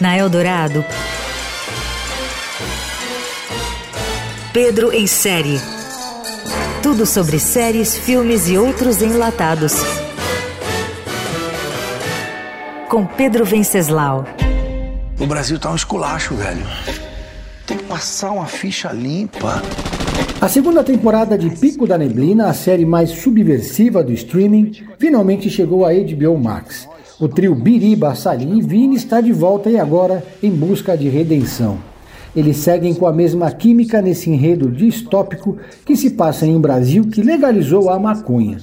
Na Eldorado, Pedro em série. Tudo sobre séries, filmes e outros enlatados. Com Pedro Venceslau. O Brasil tá um esculacho, velho. Tem que passar uma ficha limpa. A segunda temporada de Pico da Neblina, a série mais subversiva do streaming, finalmente chegou a HBO Max. O trio Biriba, Salim e Vini está de volta e agora em busca de redenção. Eles seguem com a mesma química nesse enredo distópico que se passa em um Brasil que legalizou a maconha.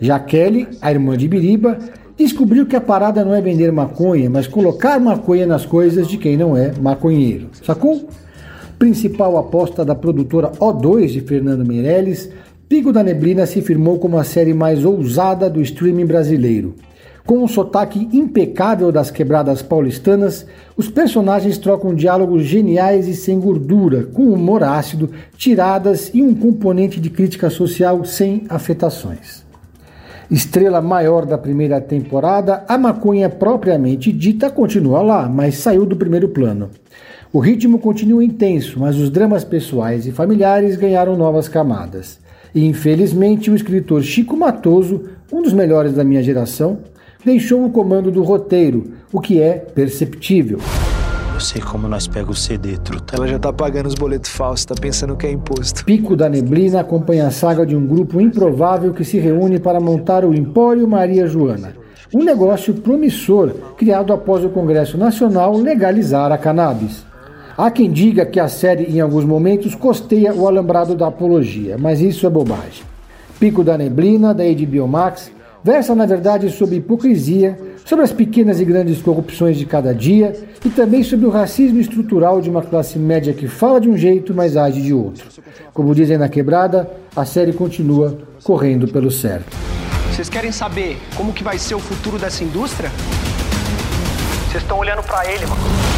Já Kelly, a irmã de Biriba, descobriu que a parada não é vender maconha, mas colocar maconha nas coisas de quem não é maconheiro. Sacou? Principal aposta da produtora O2 de Fernando Meirelles, Pico da Neblina se firmou como a série mais ousada do streaming brasileiro. Com um sotaque impecável das quebradas paulistanas, os personagens trocam diálogos geniais e sem gordura, com humor ácido, tiradas e um componente de crítica social sem afetações. Estrela maior da primeira temporada, a maconha propriamente dita continua lá, mas saiu do primeiro plano. O ritmo continua intenso, mas os dramas pessoais e familiares ganharam novas camadas. E infelizmente o escritor Chico Matoso, um dos melhores da minha geração, deixou o comando do roteiro, o que é perceptível. Eu sei como nós pega o CD, truta. Ela já tá pagando os boletos falsos, tá pensando que é imposto. Pico da Neblina acompanha a saga de um grupo improvável que se reúne para montar o Empório Maria Joana. Um negócio promissor criado após o Congresso Nacional legalizar a cannabis. Há quem diga que a série, em alguns momentos, costeia o alambrado da apologia, mas isso é bobagem. Pico da Neblina, da HBO Max, versa na verdade sobre hipocrisia, sobre as pequenas e grandes corrupções de cada dia e também sobre o racismo estrutural de uma classe média que fala de um jeito, mas age de outro. Como dizem na quebrada, a série continua correndo pelo certo. Vocês querem saber como que vai ser o futuro dessa indústria? Vocês estão olhando para ele, mano.